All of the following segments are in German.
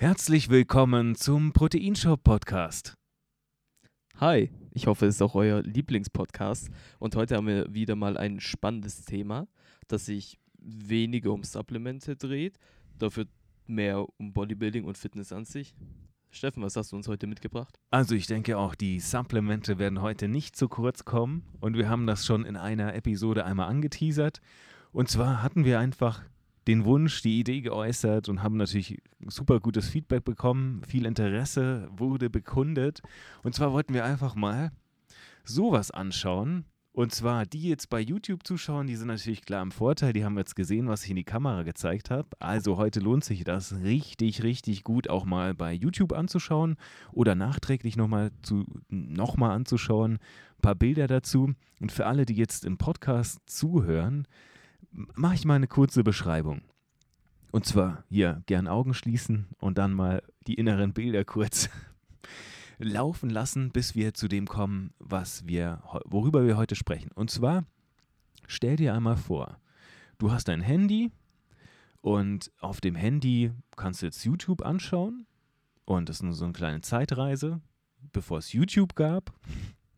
Herzlich willkommen zum Proteinshop Podcast. Hi, ich hoffe, es ist auch euer Lieblingspodcast. Und heute haben wir wieder mal ein spannendes Thema, das sich weniger um Supplemente dreht, dafür mehr um Bodybuilding und Fitness an sich. Steffen, was hast du uns heute mitgebracht? Also ich denke auch, die Supplemente werden heute nicht zu kurz kommen und wir haben das schon in einer Episode einmal angeteasert. Und zwar hatten wir einfach den Wunsch, die Idee geäußert und haben natürlich super gutes Feedback bekommen. Viel Interesse wurde bekundet. Und zwar wollten wir einfach mal sowas anschauen. Und zwar die jetzt bei YouTube zuschauen, die sind natürlich klar im Vorteil. Die haben jetzt gesehen, was ich in die Kamera gezeigt habe. Also heute lohnt sich das richtig, richtig gut auch mal bei YouTube anzuschauen oder nachträglich nochmal noch anzuschauen. Ein paar Bilder dazu. Und für alle, die jetzt im Podcast zuhören, mache ich mal eine kurze Beschreibung. Und zwar hier gern Augen schließen und dann mal die inneren Bilder kurz laufen lassen, bis wir zu dem kommen, was wir, worüber wir heute sprechen. Und zwar stell dir einmal vor, du hast ein Handy und auf dem Handy kannst du jetzt YouTube anschauen und das ist nur so eine kleine Zeitreise. Bevor es YouTube gab,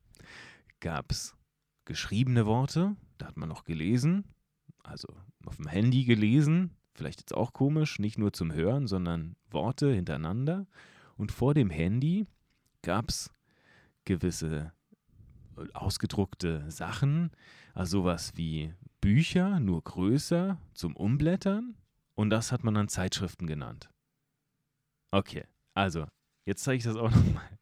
gab es geschriebene Worte, da hat man noch gelesen also auf dem Handy gelesen, vielleicht jetzt auch komisch, nicht nur zum Hören, sondern Worte hintereinander. Und vor dem Handy gab es gewisse äh, ausgedruckte Sachen, also sowas wie Bücher, nur größer zum Umblättern. Und das hat man dann Zeitschriften genannt. Okay, also jetzt zeige ich das auch nochmal.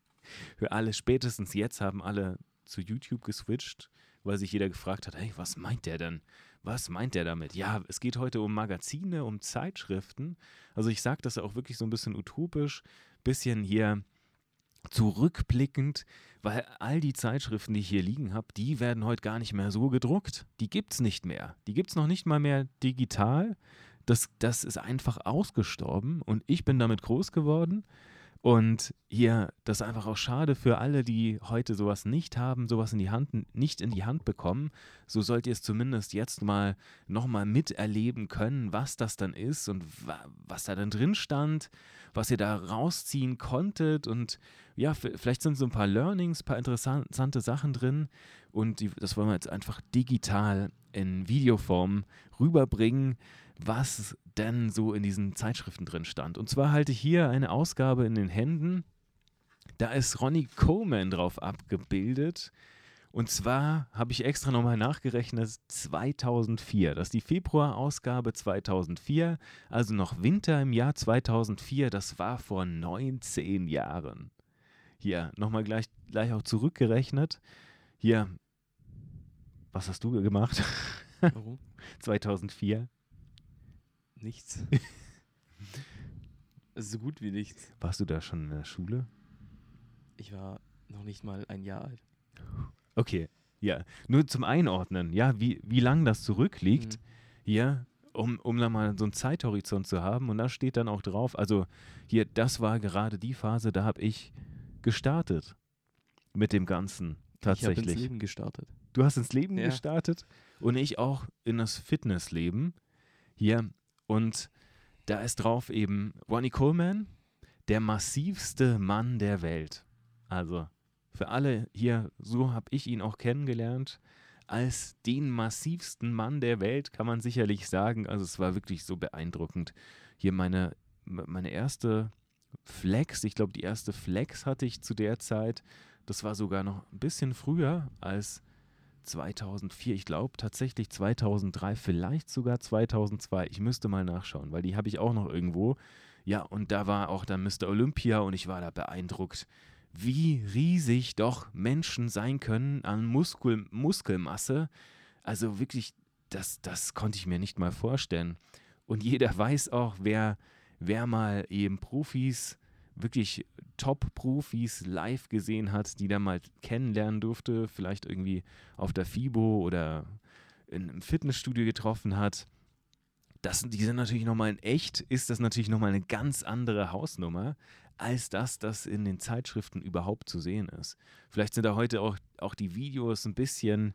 Für alle, spätestens jetzt haben alle zu YouTube geswitcht, weil sich jeder gefragt hat, hey, was meint der denn? Was meint der damit? Ja, es geht heute um Magazine, um Zeitschriften. Also ich sage das auch wirklich so ein bisschen utopisch, bisschen hier zurückblickend, weil all die Zeitschriften, die ich hier liegen habe, die werden heute gar nicht mehr so gedruckt. Die gibt es nicht mehr. Die gibt es noch nicht mal mehr digital. Das, das ist einfach ausgestorben und ich bin damit groß geworden. Und hier, das ist einfach auch schade für alle, die heute sowas nicht haben, sowas in die Hand, nicht in die Hand bekommen. So sollt ihr es zumindest jetzt mal nochmal miterleben können, was das dann ist und wa was da dann drin stand, was ihr da rausziehen konntet. Und ja, vielleicht sind so ein paar Learnings, ein paar interessante Sachen drin. Und die, das wollen wir jetzt einfach digital in Videoform rüberbringen was denn so in diesen Zeitschriften drin stand. Und zwar halte ich hier eine Ausgabe in den Händen. Da ist Ronnie Coleman drauf abgebildet. Und zwar habe ich extra nochmal nachgerechnet, 2004. Das ist die Februarausgabe 2004, also noch Winter im Jahr 2004. Das war vor 19 Jahren. Hier, nochmal gleich, gleich auch zurückgerechnet. Hier, was hast du gemacht? Warum? 2004. Nichts. so gut wie nichts. Warst du da schon in der Schule? Ich war noch nicht mal ein Jahr alt. Okay, ja. Nur zum Einordnen, ja, wie, wie lang das zurückliegt, mhm. hier, um, um da mal so einen Zeithorizont zu haben. Und da steht dann auch drauf, also hier, das war gerade die Phase, da habe ich gestartet mit dem Ganzen tatsächlich. Ich habe ins Leben gestartet. Du hast ins Leben ja. gestartet und ich auch in das Fitnessleben. Hier, und da ist drauf eben Ronnie Coleman, der massivste Mann der Welt. Also für alle hier, so habe ich ihn auch kennengelernt. Als den massivsten Mann der Welt kann man sicherlich sagen. Also es war wirklich so beeindruckend. Hier meine, meine erste Flex, ich glaube die erste Flex hatte ich zu der Zeit. Das war sogar noch ein bisschen früher als 2004, ich glaube tatsächlich 2003, vielleicht sogar 2002. Ich müsste mal nachschauen, weil die habe ich auch noch irgendwo. Ja, und da war auch dann Mr. Olympia und ich war da beeindruckt, wie riesig doch Menschen sein können an Muskel, Muskelmasse. Also wirklich, das, das konnte ich mir nicht mal vorstellen. Und jeder weiß auch, wer, wer mal eben Profis wirklich Top-Profis live gesehen hat, die da mal kennenlernen durfte, vielleicht irgendwie auf der FIBO oder in einem Fitnessstudio getroffen hat. Das, die sind natürlich nochmal in echt, ist das natürlich nochmal eine ganz andere Hausnummer, als das, das in den Zeitschriften überhaupt zu sehen ist. Vielleicht sind da heute auch, auch die Videos ein bisschen,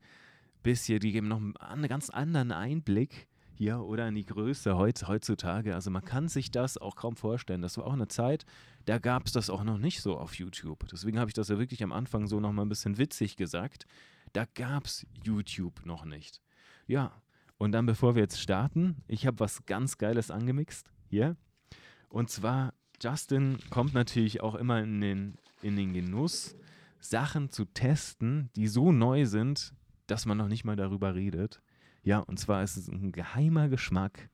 bisschen, die geben noch einen ganz anderen Einblick hier oder in die Größe heut, heutzutage. Also man kann sich das auch kaum vorstellen. Das war auch eine Zeit, da gab es das auch noch nicht so auf YouTube. Deswegen habe ich das ja wirklich am Anfang so nochmal ein bisschen witzig gesagt. Da gab es YouTube noch nicht. Ja, und dann bevor wir jetzt starten, ich habe was ganz Geiles angemixt hier. Und zwar, Justin kommt natürlich auch immer in den, in den Genuss, Sachen zu testen, die so neu sind, dass man noch nicht mal darüber redet. Ja, und zwar ist es ein geheimer Geschmack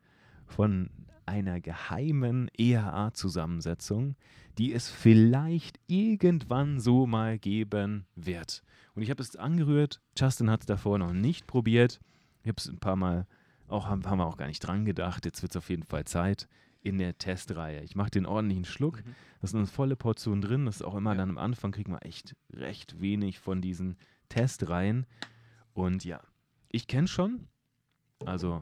von einer geheimen EHA-Zusammensetzung, die es vielleicht irgendwann so mal geben wird. Und ich habe es angerührt. Justin hat es davor noch nicht probiert. Ich habe es ein paar Mal auch, haben, haben wir auch gar nicht dran gedacht. Jetzt wird es auf jeden Fall Zeit in der Testreihe. Ich mache den ordentlichen Schluck. Mhm. Das ist eine volle Portion drin. Das ist auch immer ja. dann am Anfang, kriegt man echt recht wenig von diesen Testreihen. Und ja, ich kenne schon. Also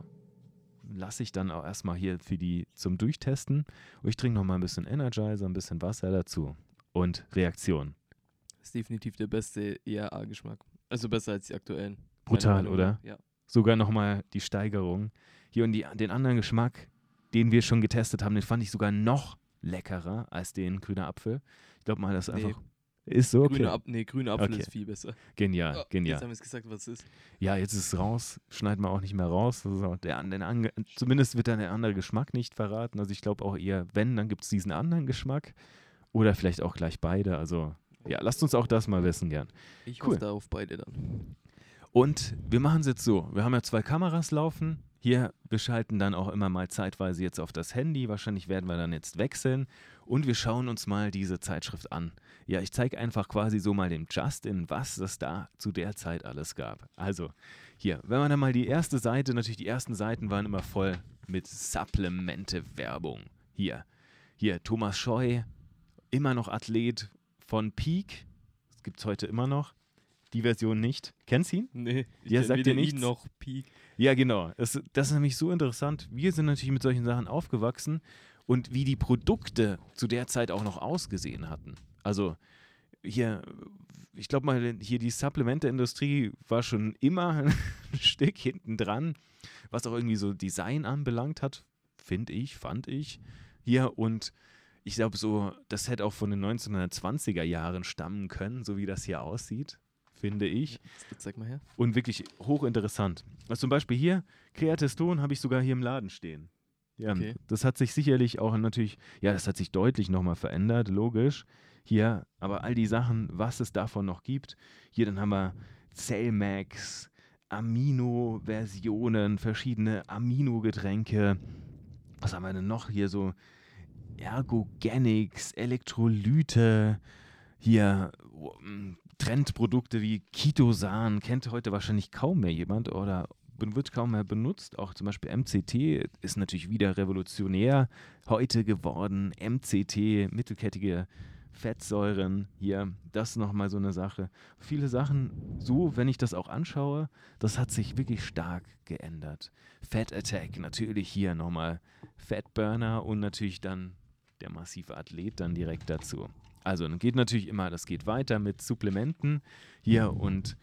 lasse ich dann auch erstmal hier für die zum Durchtesten. Und ich trinke nochmal ein bisschen Energizer, ein bisschen Wasser dazu. Und Reaktion. Das ist definitiv der beste ERA-Geschmack. Also besser als die aktuellen. Brutal, oder? Ja. Sogar nochmal die Steigerung. Hier und die, den anderen Geschmack, den wir schon getestet haben, den fand ich sogar noch leckerer als den grüner Apfel. Ich glaube mal, das nee. einfach. Ist so, okay. Grüne Ap nee, grüner Apfel okay. ist viel besser. Genial, oh, genial. Jetzt haben wir es gesagt, was es ist. Ja, jetzt ist es raus, schneidet man auch nicht mehr raus. Also der, der, zumindest wird dann der andere Geschmack nicht verraten. Also ich glaube auch eher, wenn, dann gibt es diesen anderen Geschmack. Oder vielleicht auch gleich beide. Also ja, lasst uns auch das mal wissen gern. Ich cool. hoffe da auf beide dann. Und wir machen es jetzt so. Wir haben ja zwei Kameras laufen. Hier, wir schalten dann auch immer mal zeitweise jetzt auf das Handy. Wahrscheinlich werden wir dann jetzt wechseln. Und wir schauen uns mal diese Zeitschrift an. Ja, ich zeige einfach quasi so mal dem Justin, was es da zu der Zeit alles gab. Also, hier, wenn man dann mal die erste Seite, natürlich die ersten Seiten waren immer voll mit Supplemente-Werbung. Hier, hier, Thomas Scheu, immer noch Athlet von Peak. Das gibt es heute immer noch die Version nicht. Kennst du ihn? Nee, ich ja, sagt dir nichts? noch Peak. Ja, genau. Das, das ist nämlich so interessant. Wir sind natürlich mit solchen Sachen aufgewachsen und wie die Produkte zu der Zeit auch noch ausgesehen hatten. Also hier, ich glaube mal, hier die Supplemente-Industrie war schon immer ein Stück hinten dran, was auch irgendwie so Design anbelangt hat, finde ich, fand ich. Hier und ich glaube so, das hätte auch von den 1920er Jahren stammen können, so wie das hier aussieht finde ich. Zeig mal her. Und wirklich hochinteressant. Also zum Beispiel hier, Kreateston habe ich sogar hier im Laden stehen. Ja, okay. das hat sich sicherlich auch natürlich, ja, das hat sich deutlich nochmal verändert, logisch. Hier, aber all die Sachen, was es davon noch gibt. Hier, dann haben wir Cellmax, Amino-Versionen, verschiedene Amino-Getränke. Was haben wir denn noch hier so? Ergogenics, Elektrolyte, hier Trendprodukte wie Kitosan kennt heute wahrscheinlich kaum mehr jemand oder wird kaum mehr benutzt. Auch zum Beispiel MCT ist natürlich wieder revolutionär heute geworden. MCT, mittelkettige Fettsäuren, hier, das ist nochmal so eine Sache. Viele Sachen, so, wenn ich das auch anschaue, das hat sich wirklich stark geändert. Fat Attack, natürlich hier nochmal Fatburner und natürlich dann der massive Athlet dann direkt dazu. Also dann geht natürlich immer, das geht weiter mit Supplementen hier und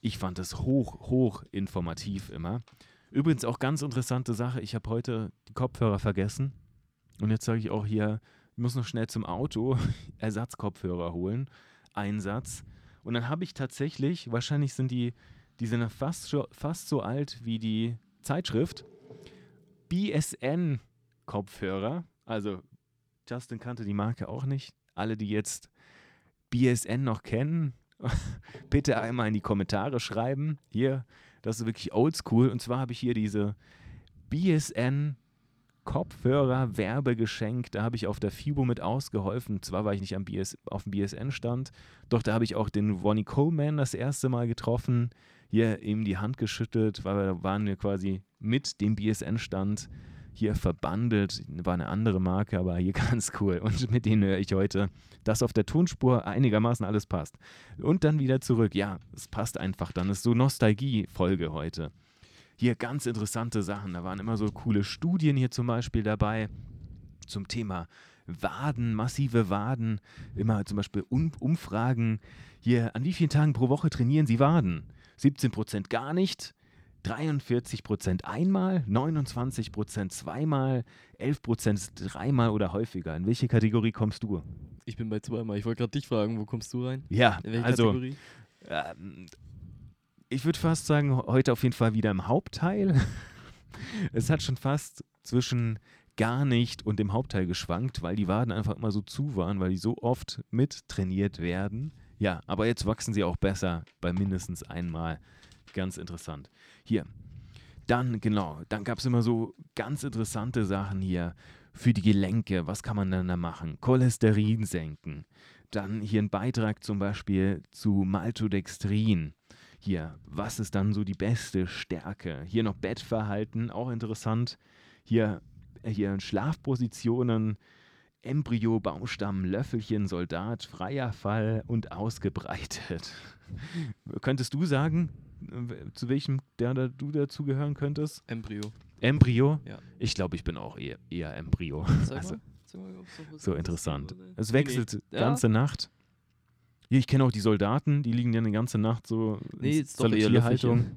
ich fand das hoch, hoch informativ immer. Übrigens auch ganz interessante Sache, ich habe heute die Kopfhörer vergessen und jetzt sage ich auch hier, ich muss noch schnell zum Auto Ersatzkopfhörer holen, Einsatz. Und dann habe ich tatsächlich, wahrscheinlich sind die, die sind fast, fast so alt wie die Zeitschrift, BSN Kopfhörer. Also Justin kannte die Marke auch nicht alle, die jetzt BSN noch kennen, bitte einmal in die Kommentare schreiben. Hier, das ist wirklich oldschool. Und zwar habe ich hier diese BSN Kopfhörer Werbegeschenk. Da habe ich auf der FIBO mit ausgeholfen. Zwar war ich nicht am BS, auf dem BSN-Stand, doch da habe ich auch den Ronnie Coleman das erste Mal getroffen. Hier ihm die Hand geschüttet, weil wir waren wir quasi mit dem BSN-Stand hier verbandelt. War eine andere Marke, aber hier ganz cool. Und mit denen höre ich heute, dass auf der Tonspur einigermaßen alles passt. Und dann wieder zurück. Ja, es passt einfach. Dann ist so Nostalgie-Folge heute. Hier ganz interessante Sachen. Da waren immer so coole Studien hier zum Beispiel dabei zum Thema Waden, massive Waden. Immer zum Beispiel um Umfragen. Hier, an wie vielen Tagen pro Woche trainieren Sie Waden? 17 Prozent gar nicht. 43% einmal, 29% zweimal, 11% dreimal oder häufiger. In welche Kategorie kommst du? Ich bin bei zweimal. Ich wollte gerade dich fragen, wo kommst du rein? Ja, In welche also Kategorie? ähm, ich würde fast sagen, heute auf jeden Fall wieder im Hauptteil. es hat schon fast zwischen gar nicht und dem Hauptteil geschwankt, weil die Waden einfach immer so zu waren, weil die so oft mittrainiert werden. Ja, aber jetzt wachsen sie auch besser bei mindestens einmal. Ganz interessant. Hier. Dann, genau, dann gab es immer so ganz interessante Sachen hier für die Gelenke. Was kann man dann da machen? Cholesterin senken. Dann hier ein Beitrag zum Beispiel zu Maltodextrin. Hier, was ist dann so die beste Stärke? Hier noch Bettverhalten, auch interessant. Hier, äh, hier Schlafpositionen, Embryo, Baumstamm, Löffelchen, Soldat, freier Fall und ausgebreitet. Könntest du sagen, zu welchem der da du dazugehören könntest? Embryo. Embryo? Ja. Ich glaube, ich bin auch eher, eher Embryo. Also, mal. So interessant. oder? Es Nee, wechselt nee. die Ja? ganze Nacht. Hier, ich kenne auch die Soldaten, die liegen ja eine ganze Nacht so Nee, in doch eher. Löffelchen.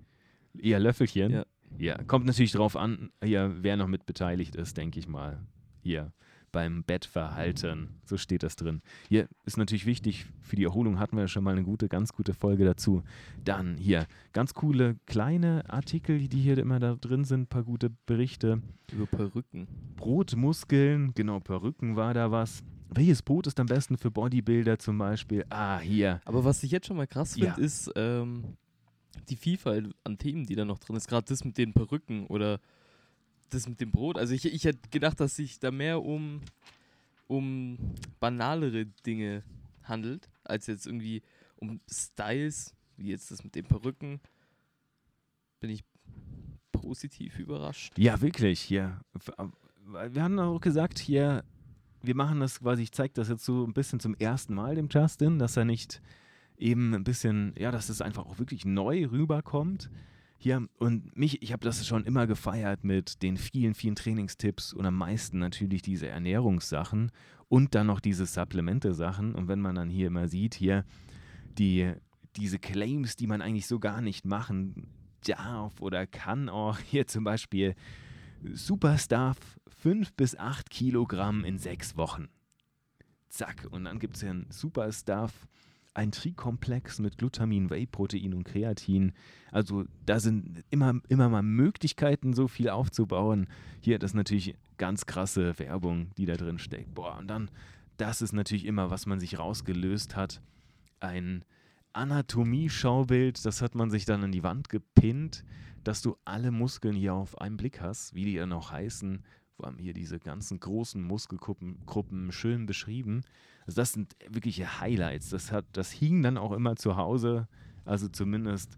Eher Löffelchen. Ja. ja. Kommt natürlich drauf an, hier, wer noch mit beteiligt ist, denke ich mal. Hier beim Bettverhalten, so steht das drin. Hier ist natürlich wichtig, für die Erholung hatten wir ja schon mal eine gute, ganz gute Folge dazu. Dann hier ganz coole kleine Artikel, die hier immer da drin sind, paar gute Berichte. Über Perücken. Brotmuskeln, genau, Perücken war da was. Welches Brot ist am besten für Bodybuilder zum Beispiel? Ah, hier. Aber was ich jetzt schon mal krass finde, Ja. ist ähm, die Vielfalt an Themen, die da noch drin ist. Gerade das mit den Perücken oder das mit dem Brot. Also ich, ich hätte gedacht, dass sich da mehr um, um banalere Dinge handelt, als jetzt irgendwie um Styles, wie jetzt das mit den Perücken. Bin ich positiv überrascht. Ja, wirklich. F- äh, Wir haben auch gesagt, hier, wir machen das quasi, ich zeige das jetzt so ein bisschen zum ersten Mal dem Justin, dass er nicht eben ein bisschen, ja, dass es einfach auch wirklich neu rüberkommt. Hier, und mich, ich habe das schon immer gefeiert mit den vielen, vielen Trainingstipps und am meisten natürlich diese Ernährungssachen und dann noch diese Supplemente-Sachen. Und wenn man dann hier immer sieht, hier die, diese Claims, die man eigentlich so gar nicht machen darf oder kann auch, hier zum Beispiel Superstuff 5 bis 8 Kilogramm in sechs Wochen. Zack, und dann gibt es ja ein Superstuff, ein Trikomplex mit Glutamin, Whey-Protein und Kreatin. Also da sind immer, immer mal Möglichkeiten, so viel aufzubauen. Hier, das ist natürlich ganz krasse Werbung, die da drin steckt. Boah, und dann, das ist natürlich immer, was man sich rausgelöst hat. Ein Anatomie-Schaubild, das hat man sich dann an die Wand gepinnt, dass du alle Muskeln hier auf einen Blick hast, wie die dann auch heißen. Wir haben hier diese ganzen großen Muskelgruppen Gruppen schön beschrieben. Also das sind wirkliche Highlights. Das, hat, das hing dann auch immer zu Hause. Also zumindest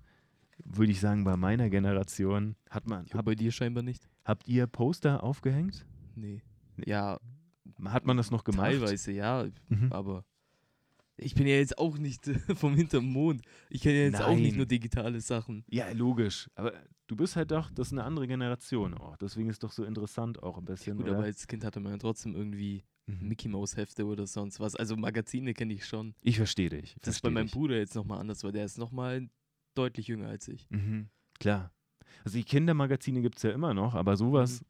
würde ich sagen, bei meiner Generation hat man, Ja, hab, bei dir scheinbar nicht. habt ihr Poster aufgehängt? Nee. Ja, Hat man das noch gemacht? teilweise, ja. Mhm. Aber ich bin ja jetzt auch nicht vom hinterm Mond. Ich kenne ja jetzt auch nicht Nein. nur digitale Sachen. Ja, logisch. Aber du bist halt doch, das ist eine andere Generation auch. Deswegen ist doch so interessant auch ein bisschen. Gut, oder? aber als Kind hatte man ja trotzdem irgendwie Mhm. Mickey Mouse Hefte oder sonst was. Also Magazine kenne ich schon. Ich verstehe dich. Das ist bei versteh meinem dich. Bruder jetzt nochmal anders, weil der ist nochmal deutlich jünger als ich. Mhm. Klar. Also die Kindermagazine gibt es ja immer noch, aber sowas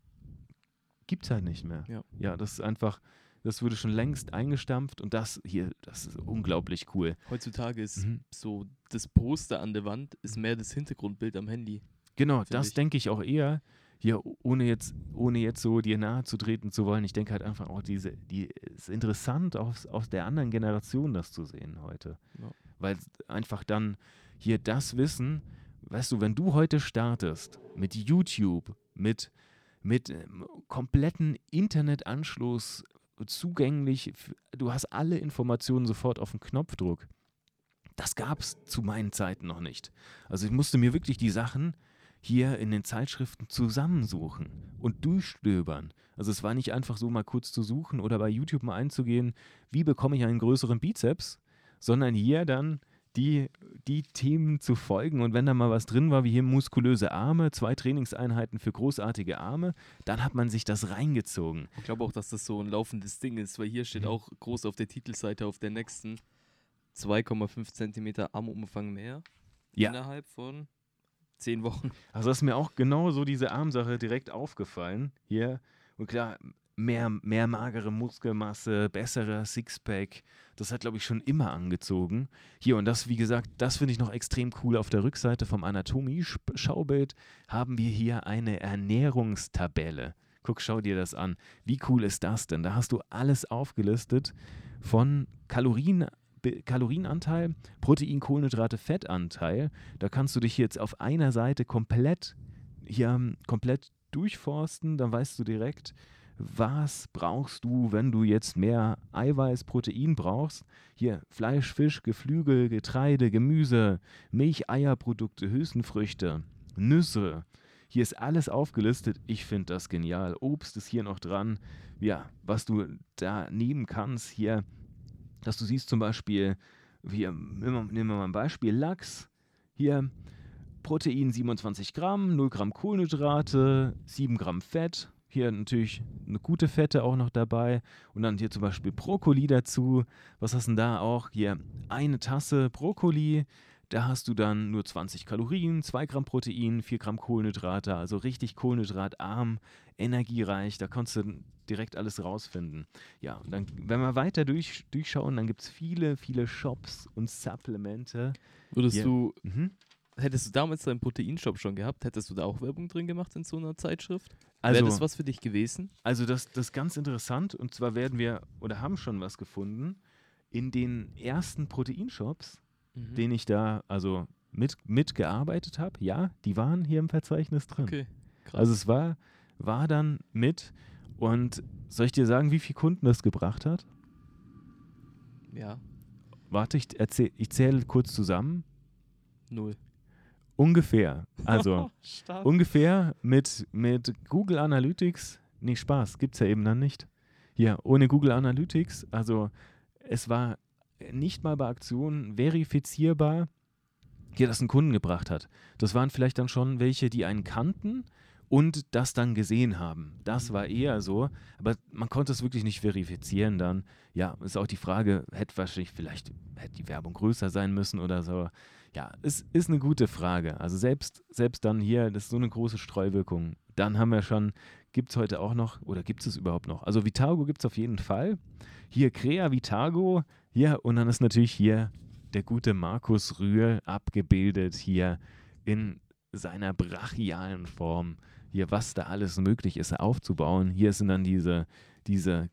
gibt es halt nicht mehr. Ja. ja, das ist einfach, das wurde schon längst eingestampft und das hier, das ist unglaublich cool. Heutzutage ist Mhm. so das Poster an der Wand ist mehr das Hintergrundbild am Handy. Genau, das denke ich auch eher. Hier, ohne jetzt, ohne jetzt so dir nahe zu treten zu wollen, ich denke halt einfach auch diese, die ist interessant aus, aus der anderen Generation das zu sehen heute. Ja. Weil einfach dann hier das Wissen, weißt du, wenn du heute startest mit YouTube, mit, mit ähm, kompletten Internetanschluss zugänglich, du hast alle Informationen sofort auf den Knopfdruck. Das gab es zu meinen Zeiten noch nicht. Also ich musste mir wirklich die Sachen hier in den Zeitschriften zusammensuchen und durchstöbern. Also es war nicht einfach so mal kurz zu suchen oder bei YouTube mal einzugehen, wie bekomme ich einen größeren Bizeps, sondern hier dann die, die Themen zu folgen. Und wenn da mal was drin war, wie hier muskulöse Arme, zwei Trainingseinheiten für großartige Arme, dann hat man sich das reingezogen. Ich glaube auch, dass das so ein laufendes Ding ist, weil hier steht Mhm. auch groß auf der Titelseite auf der nächsten 2,5 Zentimeter Armumfang mehr Ja. innerhalb von zehn Wochen. Also ist mir auch genau so diese Armsache direkt aufgefallen. Hier. Und klar, mehr, mehr magere Muskelmasse, besserer Sixpack. Das hat, glaube ich, schon immer angezogen. Hier, und das, wie gesagt, das finde ich noch extrem cool. Auf der Rückseite vom Anatomie-Schaubild haben wir hier eine Ernährungstabelle. Guck, schau dir das an. Wie cool ist das denn? Da hast du alles aufgelistet von Kalorien, Kalorienanteil, Protein, Kohlenhydrate, Fettanteil. Da kannst du dich jetzt auf einer Seite komplett hier komplett durchforsten. Dann weißt du direkt, was brauchst du, wenn du jetzt mehr Eiweiß, Protein brauchst. Hier Fleisch, Fisch, Geflügel, Getreide, Gemüse, Milch, Eierprodukte, Hülsenfrüchte, Nüsse. Hier ist alles aufgelistet. Ich finde das genial. Obst ist hier noch dran. Ja, was du da nehmen kannst. Hier, dass du siehst zum Beispiel, hier, nehmen wir mal ein Beispiel, Lachs. Hier, Protein 27 Gramm, 0 Gramm Kohlenhydrate, 7 Gramm Fett, hier natürlich eine gute Fette auch noch dabei. Und dann hier zum Beispiel Brokkoli dazu. Was hast du denn da auch? Hier eine Tasse Brokkoli. Da hast du dann nur 20 Kalorien, 2 Gramm Protein, 4 Gramm Kohlenhydrate. Also richtig kohlenhydratarm, energiereich. Da konntest du direkt alles rausfinden. Ja, und dann, wenn wir weiter durch, durchschauen, dann gibt es viele, viele Shops und Supplemente. Würdest ja. du mhm hättest du damals deinen Proteinshop schon gehabt, hättest du da auch Werbung drin gemacht in so einer Zeitschrift? Also, Wäre das was für dich gewesen? Also das, das ist ganz interessant und zwar werden wir oder haben schon was gefunden in den ersten Proteinshops, mhm. den ich da also mit, mitgearbeitet habe. Ja, die waren hier im Verzeichnis drin. Okay, krass. Also es war, war dann mit und soll ich dir sagen, wie viele Kunden das gebracht hat? Ja. Warte, ich, erzähl, ich zähle kurz zusammen. Null. Ungefähr. Also ungefähr mit, mit Google Analytics. Nee, Spaß, gibt es ja eben dann nicht. Hier, ohne Google Analytics. Also es war nicht mal bei Aktionen verifizierbar, hier das einen Kunden gebracht hat. Das waren vielleicht dann schon welche, die einen kannten und das dann gesehen haben. Das war eher so, aber man konnte es wirklich nicht verifizieren dann. Ja, ist auch die Frage, hätte wahrscheinlich vielleicht hätte die Werbung größer sein müssen oder so. Ja, es ist eine gute Frage. Also selbst, selbst dann hier, das ist so eine große Streuwirkung. Dann haben wir schon, gibt es heute auch noch, oder gibt es überhaupt noch? Also Vitago gibt es auf jeden Fall. Hier Crea Vitago, ja, und dann ist natürlich hier der gute Markus Rühl abgebildet hier in seiner brachialen Form. Hier, was da alles möglich ist aufzubauen. Hier sind dann diese, diese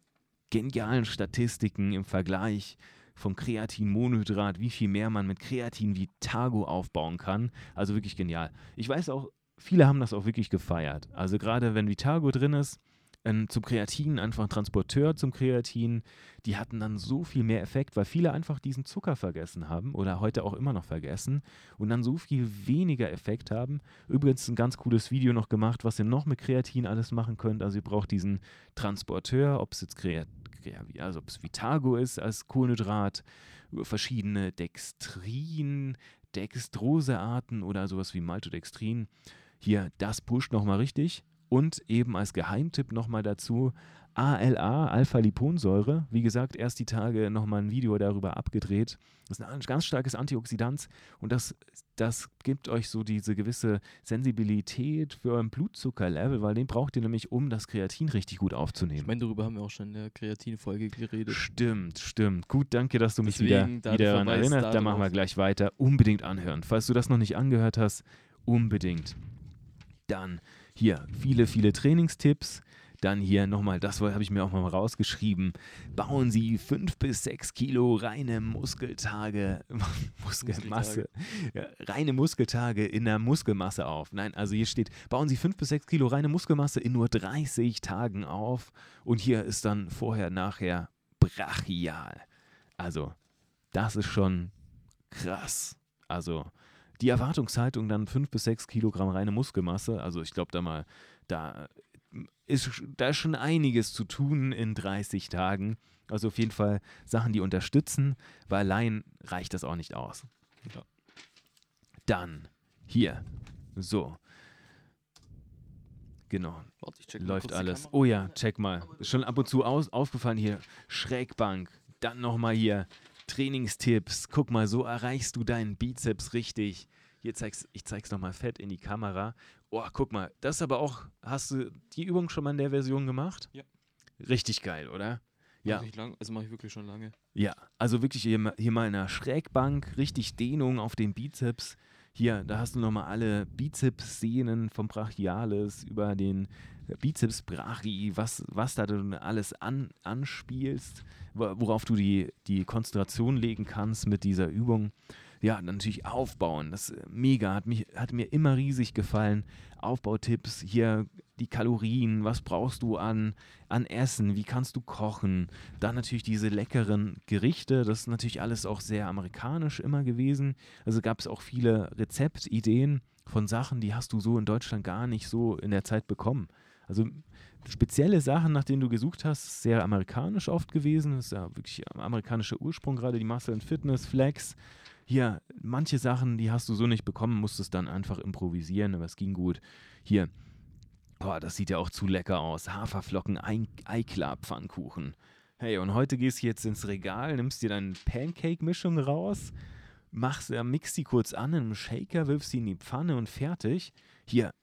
genialen Statistiken im Vergleich vom Kreatinmonohydrat, wie viel mehr man mit Kreatin Vitago aufbauen kann. Also wirklich genial. Ich weiß auch, viele haben das auch wirklich gefeiert. Also gerade wenn Vitago drin ist, ähm, zum Kreatin, einfach ein Transporteur zum Kreatin, die hatten dann so viel mehr Effekt, weil viele einfach diesen Zucker vergessen haben oder heute auch immer noch vergessen und dann so viel weniger Effekt haben. Übrigens ein ganz cooles Video noch gemacht, was ihr noch mit Kreatin alles machen könnt. Also ihr braucht diesen Transporteur, ob es jetzt Kreatin also ob es Vitago ist als Kohlenhydrat, verschiedene Dextrin, Dextrosearten oder sowas wie Maltodextrin. Hier, das pusht nochmal richtig. Und eben als Geheimtipp nochmal dazu ALA, Alpha-Liponsäure. Wie gesagt, erst die Tage nochmal ein Video darüber abgedreht. Das ist ein ganz starkes Antioxidant und das, das gibt euch so diese gewisse Sensibilität für euren Blutzuckerlevel, weil den braucht ihr nämlich, um das Kreatin richtig gut aufzunehmen. Ich meine, darüber haben wir auch schon in der Kreatin-Folge geredet. Stimmt, stimmt. Gut, danke, dass du mich Deswegen, wieder, wieder daran erinnerst. Da machen wir gleich weiter. Unbedingt anhören. Falls du das noch nicht angehört hast, unbedingt. Dann hier viele, viele Trainingstipps. Dann hier nochmal, das habe ich mir auch mal rausgeschrieben. Bauen Sie fünf bis sechs Kilo reine Muskeltage, Muskelmasse, ja, reine Muskeltage in der Muskelmasse auf. Nein, also hier steht, bauen Sie fünf bis sechs Kilo reine Muskelmasse in nur 30 Tagen auf. Und hier ist dann vorher, nachher brachial. Also, das ist schon krass. Also, die Erwartungshaltung dann 5 bis 6 Kilogramm reine Muskelmasse. Also ich glaube da mal, da ist, da ist schon einiges zu tun in 30 Tagen. Also auf jeden Fall Sachen, die unterstützen, weil allein reicht das auch nicht aus. Ja. Dann hier. So. Genau. Warte, Läuft alles. Oh ja, check mal. Ist schon ab und zu aus, aufgefallen hier. Schrägbank. Dann nochmal hier Trainingstipps. Guck mal, so erreichst du deinen Bizeps richtig. Hier zeig's, ich zeig's nochmal fett in die Kamera. Oh, guck mal, das aber auch, hast du die Übung schon mal in der Version gemacht? Ja. Richtig geil, oder? Ja. Mach ich lang, also mache ich wirklich schon lange. Ja, also wirklich hier, hier mal in einer Schrägbank, richtig Dehnung auf den Bizeps. Hier, da hast du nochmal alle Bizeps-Sehnen vom Brachialis über den Bizeps brachii, was, was da du alles an, anspielst, wo- worauf du die, die Konzentration legen kannst mit dieser Übung. Ja, natürlich aufbauen. Das ist mega, hat, mich, hat mir immer riesig gefallen. Aufbautipps, hier die Kalorien, was brauchst du an, an Essen, wie kannst du kochen. Dann natürlich diese leckeren Gerichte, das ist natürlich alles auch sehr amerikanisch immer gewesen. Also gab es auch viele Rezeptideen von Sachen, die hast du so in Deutschland gar nicht so in der Zeit bekommen. Also spezielle Sachen, nach denen du gesucht hast, sehr amerikanisch oft gewesen. Das ist ja wirklich amerikanischer Ursprung, gerade die Muscle and Fitness, Flex. Hier, manche Sachen, die hast du so nicht bekommen, musstest dann einfach improvisieren, aber es ging gut. Hier, boah, das sieht ja auch zu lecker aus. Haferflocken, Ei- Eiklar-Pfannkuchen. Hey, und heute gehst du jetzt ins Regal, nimmst dir deine Pancake-Mischung raus, machst, äh, mix die kurz an in einem Shaker, wirfst sie in die Pfanne und fertig. Hier,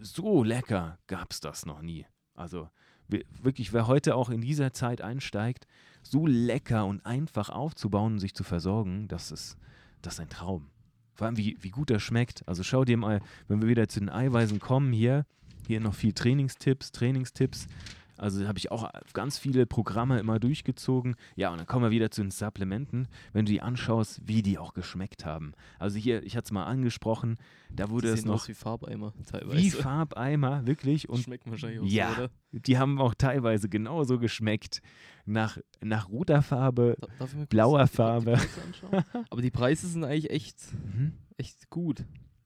so lecker gab's das noch nie. Also wi- wirklich, wer heute auch in dieser Zeit einsteigt, so lecker und einfach aufzubauen und sich zu versorgen, das ist, das ist ein Traum. Vor allem, wie, wie gut das schmeckt. Also schau dir mal, wenn wir wieder zu den Eiweißen kommen, hier, hier noch viel Trainingstipps, Trainingstipps. Also habe ich auch ganz viele Programme immer durchgezogen. Ja, und dann kommen wir wieder zu den Supplementen, wenn du die anschaust, wie die auch geschmeckt haben. Also hier, ich hatte es mal angesprochen, da wurde die es noch aus wie Farbeimer teilweise. wie Farbeimer, wirklich. Und Schmecken wahrscheinlich auch Ja. so, oder? die haben auch teilweise genauso geschmeckt. Nach, nach roter Farbe. Blauer die- die Farbe. Anschauen? Aber die Preise sind eigentlich echt, Mhm. echt gut.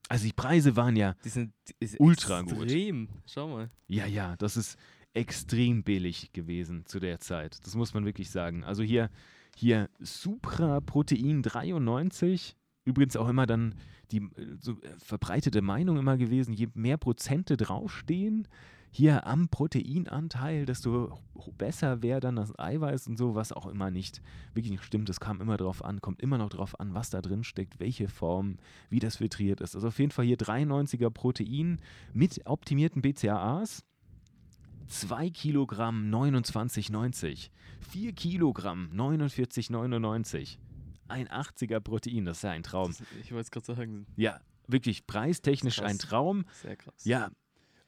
Also die Preise waren ja, Die sind die ist Ultra gut. extrem. Schau mal. ja, ja, das ist extrem billig gewesen zu der Zeit. Das muss man wirklich sagen. Also hier, hier Supraprotein 93. Übrigens auch immer dann die äh, so äh, verbreitete Meinung immer gewesen, je mehr Prozente draufstehen, hier am Proteinanteil, desto besser wäre dann das Eiweiß und so, was auch immer nicht wirklich nicht stimmt. Es kam immer drauf an, kommt immer noch drauf an, was da drin steckt, welche Form, wie das filtriert ist. Also auf jeden Fall hier 93er Protein mit optimierten BCAAs. 2 Kilogramm 29,90. 4 Kilogramm 49,99. Ein 80er Protein, das ist ja ein Traum. Das, ich wollte es gerade sagen, Ja, wirklich preistechnisch ein Krass. Traum. sehr krass. Ja.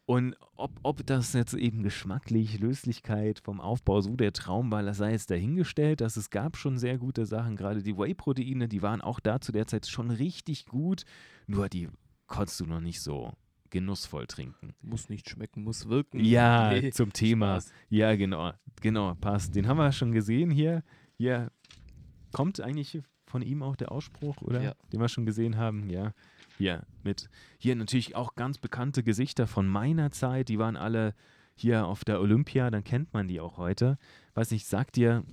Und ob, ob das jetzt eben geschmacklich, Löslichkeit vom Aufbau so der Traum war, das sei jetzt dahingestellt, dass es gab schon sehr gute Sachen. Gerade die Whey-Proteine, die waren auch da zu der Zeit schon richtig gut. Nur die konntest du noch nicht so genussvoll trinken. Muss nicht schmecken, muss wirken. Ja, Nee, zum Thema. Spaß. Ja, genau. Genau, passt. Den haben wir schon gesehen hier. Hier kommt eigentlich von ihm auch der Ausspruch, oder? Ja. Den wir schon gesehen haben, ja. Hier mit hier natürlich auch ganz bekannte Gesichter von meiner Zeit, die waren alle hier auf der Olympia, dann kennt man die auch heute. Weiß nicht, sagt dir,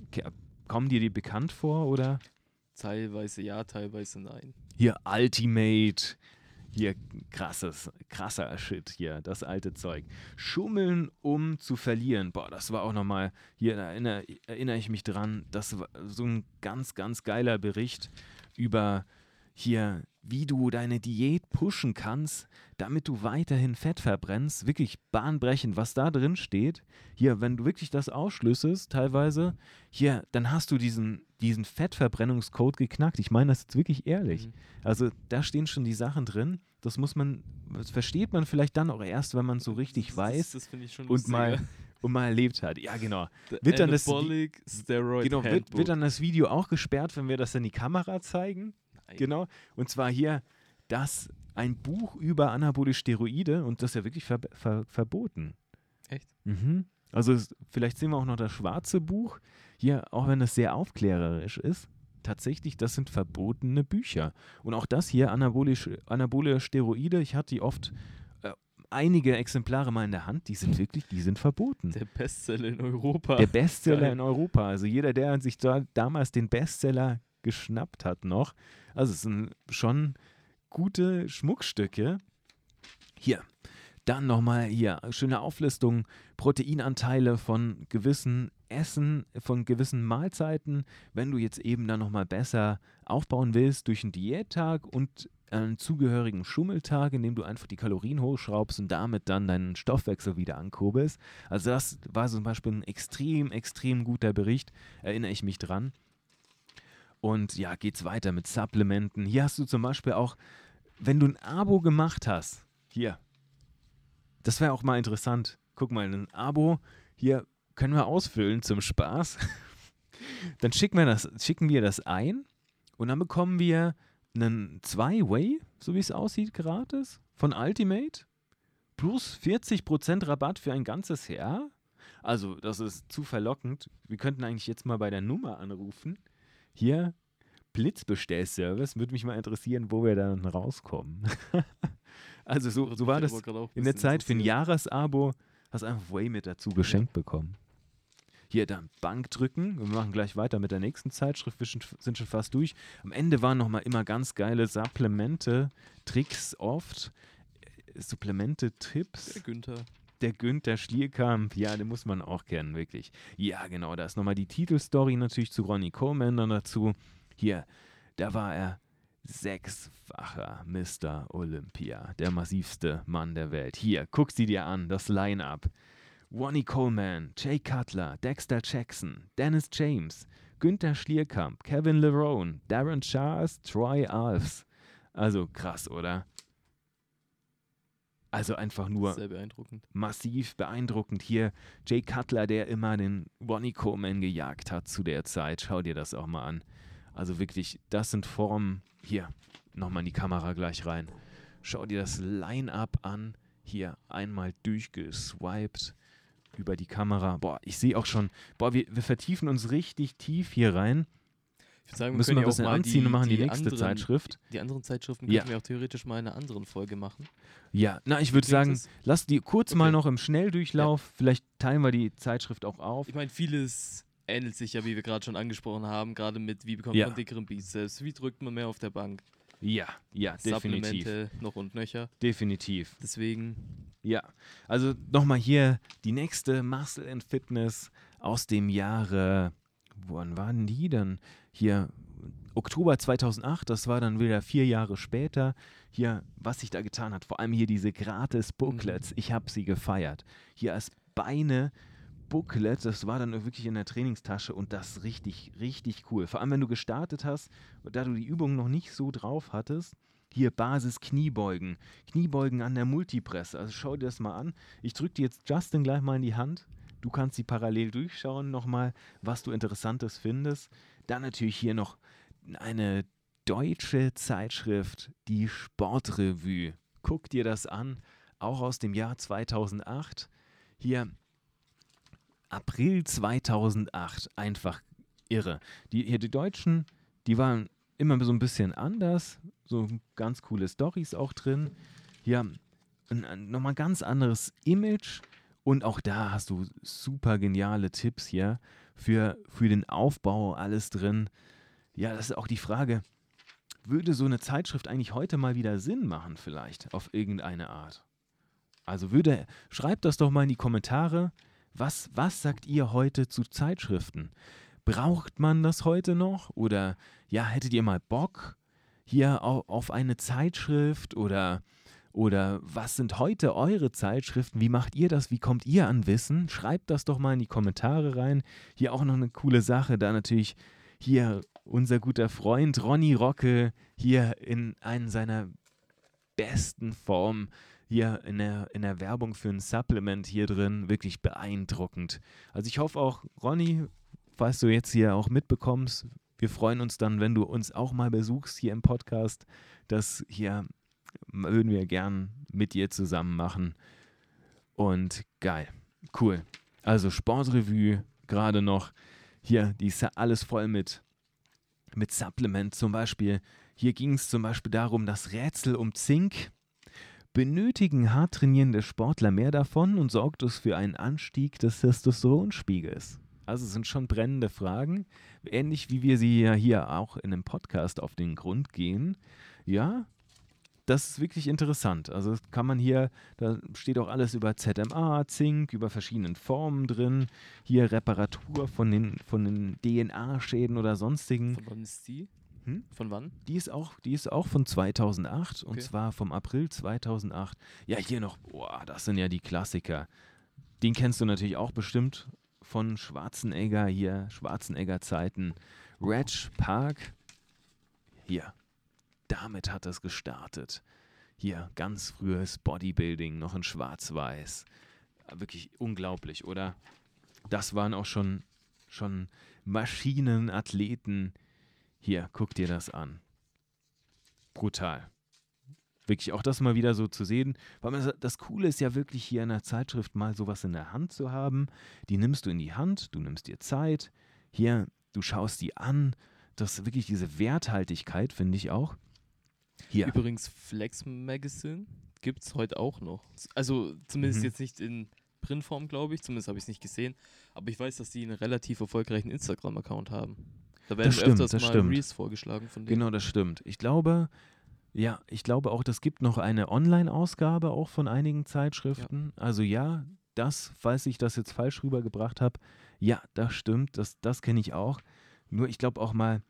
kommen dir die bekannt vor oder? Teilweise ja, teilweise nein. Hier Ultimate, hier krasses, krasser Shit hier, das alte Zeug. Schummeln, um zu verlieren. Boah, das war auch nochmal, hier erinnere, erinnere ich mich dran, das war so ein ganz, ganz geiler Bericht über hier, wie du deine Diät pushen kannst, damit du weiterhin Fett verbrennst. Wirklich bahnbrechend, was da drin steht. Hier, wenn du wirklich das ausschlüsselst, teilweise, hier, dann hast du diesen, diesen Fettverbrennungscode geknackt. Ich meine das jetzt wirklich ehrlich. Mhm. Also da stehen schon die Sachen drin. Das muss man, das versteht man vielleicht dann auch erst, wenn man es so richtig Das- weiß Das, das finde ich schon und mal, und mal erlebt hat. Ja, genau. The wird dann das Genau, wird, wird dann das Video auch gesperrt, wenn wir das in die Kamera zeigen? Genau. Und zwar hier das ein Buch über anabolische Steroide und das ist ja wirklich ver ver verboten. Echt? Mhm. Also es, vielleicht sehen wir auch noch das schwarze Buch. Hier, auch wenn das sehr aufklärerisch ist, tatsächlich, das sind verbotene Bücher. Und auch das hier, anabolische, anabole Steroide, ich hatte die oft äh, einige Exemplare mal in der Hand, die sind wirklich, die sind verboten. Der Bestseller in Europa. Der Bestseller Geil. in Europa. Also jeder, der sich da damals den Bestseller geschnappt hat noch. Also es sind schon gute Schmuckstücke. Hier, dann nochmal hier, schöne Auflistung, Proteinanteile von gewissen Essen, von gewissen Mahlzeiten, wenn du jetzt eben dann nochmal besser aufbauen willst durch einen Diättag und einen zugehörigen Schummeltag, in dem du einfach die Kalorien hochschraubst und damit dann deinen Stoffwechsel wieder ankurbelst. Also das war zum Beispiel ein extrem, extrem guter Bericht, erinnere ich mich dran. Und ja, geht's weiter mit Supplementen. Hier hast du zum Beispiel auch, wenn du ein Abo gemacht hast, hier, das wäre auch mal interessant. Guck mal, ein Abo, hier können wir ausfüllen zum Spaß. dann schicken wir das, schicken wir das ein und dann bekommen wir einen Zwei-Way, so wie es aussieht, gratis von Ultimate. Plus 40% Rabatt für ein ganzes Jahr. Also, das ist zu verlockend. Wir könnten eigentlich jetzt mal bei der Nummer anrufen. Hier, Blitzbestellservice. Würde mich mal interessieren, wo wir dann rauskommen. also, so, so war das in der Zeit für ein Jahresabo. Hast einfach Way mit dazu geschenkt ja. bekommen. Hier dann Bank drücken. Wir machen gleich weiter mit der nächsten Zeitschrift. Wir sind schon fast durch. Am Ende waren nochmal immer ganz geile Supplemente, Tricks oft. Äh, Supplemente, Tipps. Der Günther. Der Günther Schlierkamp, ja, den muss man auch kennen, wirklich. Ja, genau, da ist nochmal die Titelstory natürlich zu Ronnie Coleman dann dazu. Hier, da war er sechsfacher Mr. Olympia, der massivste Mann der Welt. Hier, guck sie dir an, das Line-Up. Ronnie Coleman, Jay Cutler, Dexter Jackson, Dennis James, Günther Schlierkamp, Kevin Lerone, Darren Charles, Troy Alves. Also krass, oder? Also einfach nur beeindruckend. massiv beeindruckend. Hier Jay Cutler, der immer den Ronnie Coleman gejagt hat zu der Zeit. Schau dir das auch mal an. Also wirklich, das sind Formen. Hier, nochmal in die Kamera gleich rein. Schau dir das Line-up an. Hier einmal durchgeswiped über die Kamera. Boah, ich sehe auch schon, boah, wir, wir vertiefen uns richtig tief hier rein. Ich würde sagen, Müssen wir ein bisschen anziehen die, und machen die, die nächste anderen, Zeitschrift. Die anderen Zeitschriften Ja. könnten wir auch theoretisch mal in einer anderen Folge machen. Ja, na, ich würde sagen, lass die kurz mal Okay. noch im Schnelldurchlauf. Vielleicht teilen wir die Zeitschrift auch auf. Ich meine, vieles ähnelt sich ja, wie wir gerade schon angesprochen haben, gerade mit, wie bekommt Ja. man dickeren Bizeps, wie drückt man mehr auf der Bank, Ja, ja, definitiv. Supplemente noch und nöcher. Definitiv. Deswegen, Ja, also nochmal hier die nächste Muscle and Fitness aus dem Jahre, wann waren die denn? Hier Oktober 2008, das war dann wieder vier Jahre später. Hier, was sich da getan hat, vor allem hier diese gratis Booklets, ich habe sie gefeiert. Hier als Beine Booklet, das war dann wirklich in der Trainingstasche und das richtig, richtig cool. Vor allem, wenn du gestartet hast und da du die Übung noch nicht so drauf hattest, hier Basis Kniebeugen, Kniebeugen an der Multipresse. Also schau dir das mal an. Ich drücke dir jetzt Justin gleich mal in die Hand. Du kannst sie parallel durchschauen nochmal, was du Interessantes findest. Dann natürlich hier noch eine deutsche Zeitschrift, die Sportrevue. Guck dir das an, auch aus dem Jahr 2008. Hier April 2008, einfach irre. Die, hier die Deutschen, die waren immer so ein bisschen anders, so ganz coole Stories auch drin. Hier ein, ein, nochmal ganz anderes Image und auch da hast du super geniale Tipps hier für, für den Aufbau, alles drin. Ja, das ist auch die Frage, würde so eine Zeitschrift eigentlich heute mal wieder Sinn machen vielleicht auf irgendeine Art? Also würde, schreibt das doch mal in die Kommentare. Was, was sagt ihr heute zu Zeitschriften? Braucht man das heute noch? Oder ja, hättet ihr mal Bock hier auf, auf eine Zeitschrift? Oder, oder was sind heute eure Zeitschriften? Wie macht ihr das? Wie kommt ihr an Wissen? Schreibt das doch mal in die Kommentare rein. Hier auch noch eine coole Sache. Da natürlich hier unser guter Freund Ronny Rocke hier in einer seiner besten Form hier in der, in der Werbung für ein Supplement hier drin. Wirklich beeindruckend. Also ich hoffe auch, Ronny, falls du jetzt hier auch mitbekommst, wir freuen uns dann, wenn du uns auch mal besuchst hier im Podcast. Das hier würden wir gern mit dir zusammen machen. Und geil. Cool. Also Sportrevue gerade noch. Hier, die ist ja alles voll mit, mit Supplement zum Beispiel. Hier ging es zum Beispiel darum, das Rätsel um Zink. Benötigen hart trainierende Sportler mehr davon und sorgt es für einen Anstieg des Testosteronspiegels? Also es sind schon brennende Fragen, ähnlich wie wir sie ja hier auch in einem Podcast auf den Grund gehen. Ja, das ist wirklich interessant. Also das kann man hier, da steht auch alles über ZMA, Zink, über verschiedenen Formen drin. Hier Reparatur von den, von den DNA-Schäden oder sonstigen. Von wann ist die? Hm? Von wann? Die ist auch, die ist auch von 2008 und Okay. zwar vom April 2008. Ja, hier noch, boah, das sind ja die Klassiker. Den kennst du natürlich auch bestimmt von Schwarzenegger hier, Schwarzenegger-Zeiten. Reg Park, hier, damit hat es gestartet. Hier, ganz frühes Bodybuilding, noch in Schwarz-Weiß. Wirklich unglaublich, oder? Das waren auch schon, schon Maschinen, Athleten. Hier, guck dir das an. Brutal. Wirklich auch das mal wieder so zu sehen. Weil man, das Coole ist ja wirklich hier in der Zeitschrift mal sowas in der Hand zu haben. Die nimmst du in die Hand, du nimmst dir Zeit. Hier, du schaust die an. Das ist wirklich diese Werthaltigkeit, finde ich auch. Hier. Übrigens, Flex Magazine gibt es heute auch noch. Also zumindest Mhm. jetzt nicht in Printform, glaube ich. Zumindest habe ich es nicht gesehen. Aber ich weiß, dass die einen relativ erfolgreichen Instagram-Account haben. Da werden stimmt, öfters das mal stimmt. Reels vorgeschlagen von denen. Genau, das stimmt. Ich glaube, ja, ich glaube auch, das gibt noch eine Online-Ausgabe auch von einigen Zeitschriften. Also ja, das, falls ich das jetzt falsch rübergebracht habe, ja, das stimmt, das, das kenne ich auch. Nur ich glaube auch mal,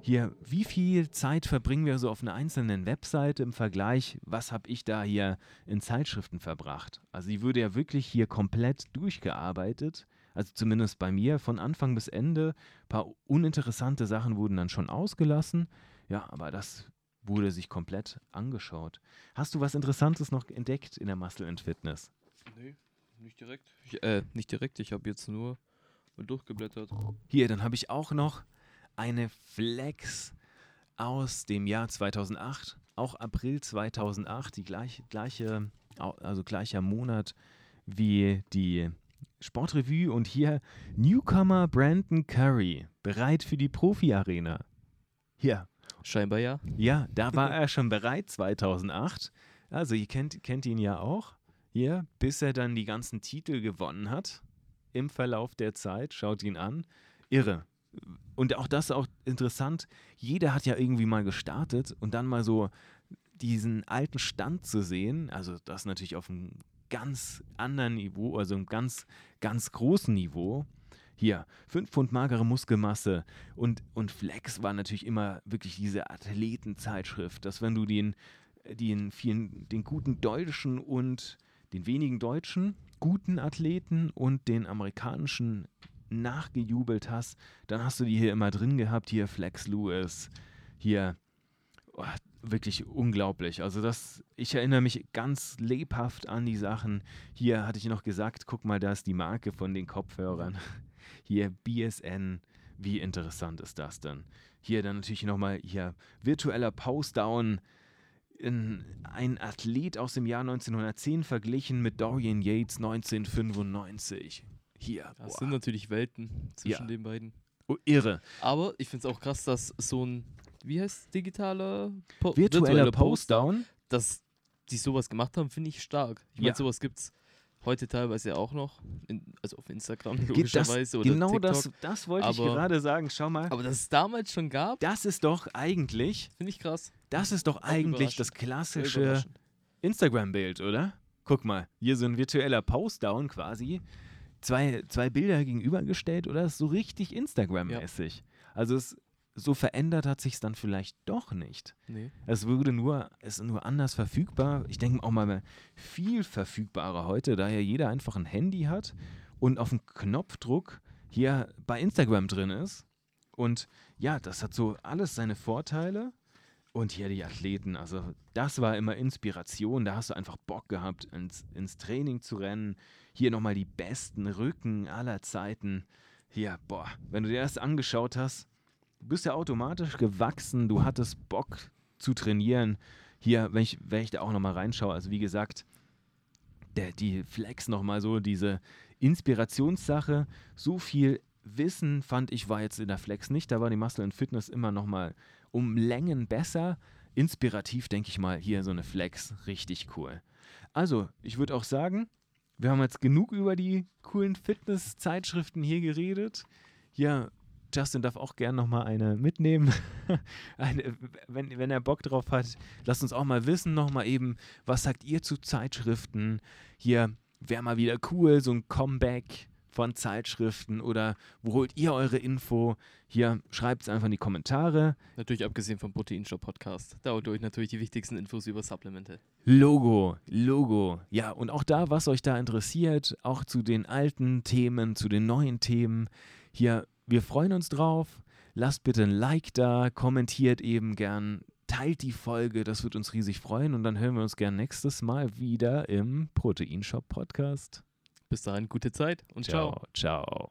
hier, wie viel Zeit verbringen wir so auf einer einzelnen Webseite im Vergleich, was habe ich da hier in Zeitschriften verbracht? Also die würde ja wirklich hier komplett durchgearbeitet. Also zumindest bei mir von Anfang bis Ende. Ein paar uninteressante Sachen wurden dann schon ausgelassen. Ja, aber das wurde sich komplett angeschaut. Hast du was Interessantes noch entdeckt in der Muscle and Fitness? Nee, nicht direkt. Ich, äh, nicht direkt. Ich habe jetzt nur durchgeblättert. Hier, dann habe ich auch noch eine Flex aus dem Jahr 2008, auch April 2008, die gleich, gleiche, also gleicher Monat wie die Sportrevue und hier Newcomer Brandon Curry, bereit für die Profi-Arena. Hier, Scheinbar ja. ja, da war er schon bereit 2008. Also ihr kennt, kennt ihn ja auch. Hier, bis er dann die ganzen Titel gewonnen hat im Verlauf der Zeit. Schaut ihn an. Irre. Und auch das ist auch interessant. Jeder hat ja irgendwie mal gestartet und dann mal so diesen alten Stand zu sehen. Also das natürlich auf einem ganz anderen Niveau, also einem ganz, ganz großen Niveau. Hier, 5 Pfund magere Muskelmasse und, und Flex war natürlich immer wirklich diese Athletenzeitschrift, dass wenn du den, den vielen, den guten deutschen und den wenigen deutschen guten Athleten und den amerikanischen nachgejubelt hast, dann hast du die hier immer drin gehabt, hier Flex Lewis, hier oh, wirklich unglaublich. Also das, ich erinnere mich ganz lebhaft an die Sachen. Hier hatte ich noch gesagt, guck mal, da ist die Marke von den Kopfhörern. Hier BSN, wie interessant ist das denn? Hier dann natürlich nochmal hier virtueller Postdown. In, ein Athlet aus dem Jahr 1910 verglichen mit Dorian Yates 1995. Hier, Das boah. sind natürlich Welten zwischen Ja. den beiden. oh, irre. Aber ich finde es auch krass, dass so ein, wie heißt digitaler po Virtueller Post, Postdown. dass die sowas gemacht haben, finde ich stark. Ich meine, Ja. sowas gibt es heute teilweise auch noch, in, also auf Instagram logischerweise oder genau TikTok. das, das wollte ich Aber- gerade sagen. Schau mal, Aber dass es damals schon gab, das ist doch eigentlich, finde ich krass. das ist doch eigentlich das klassische. Instagram-Bild, oder? Guck mal, hier so ein virtueller Postdown quasi. Zwei, zwei Bilder gegenübergestellt, oder? So richtig Instagram-mäßig. Also es, so verändert hat sich dann vielleicht doch nicht. Nee. Es würde nur, es ist nur anders verfügbar. Ich denke auch mal viel verfügbarer heute, da ja jeder einfach ein Handy hat und auf einen Knopfdruck hier bei Instagram drin ist. Und ja, das hat so alles seine Vorteile. Und hier die Athleten, also das war immer Inspiration. Da hast du einfach Bock gehabt, ins, ins Training zu rennen. Hier nochmal die besten Rücken aller Zeiten. Hier, boah, wenn du dir das angeschaut hast, du bist ja automatisch gewachsen, du hattest Bock zu trainieren. Hier, wenn ich, wenn ich da auch nochmal reinschaue, also wie gesagt, der, die Flex nochmal so, diese Inspirationssache, so viel Wissen fand ich war jetzt in der Flex nicht, da war die Muscle and Fitness immer nochmal um Längen besser. Inspirativ denke ich mal, hier so eine Flex, richtig cool. Also, ich würde auch sagen, wir haben jetzt genug über die coolen Fitness-Zeitschriften hier geredet. Ja, Justin darf auch gern nochmal eine mitnehmen. eine, wenn, wenn er Bock drauf hat, lasst uns auch mal wissen, nochmal eben, was sagt ihr zu Zeitschriften? Hier wäre mal wieder cool, so ein Comeback von Zeitschriften oder wo holt ihr eure Info? Hier schreibt es einfach in die Kommentare. Natürlich abgesehen vom Proteinshop Podcast. Da holt ihr euch natürlich die wichtigsten Infos über Supplemente. Logo, Logo. Ja, und auch da, was euch da interessiert, auch zu den alten Themen, zu den neuen Themen. Hier, wir freuen uns drauf. Lasst bitte ein Like da, kommentiert eben gern, teilt die Folge, das wird uns riesig freuen und dann hören wir uns gern nächstes Mal wieder im Proteinshop Podcast. Bis dahin, gute Zeit und ciao. Ciao. ciao.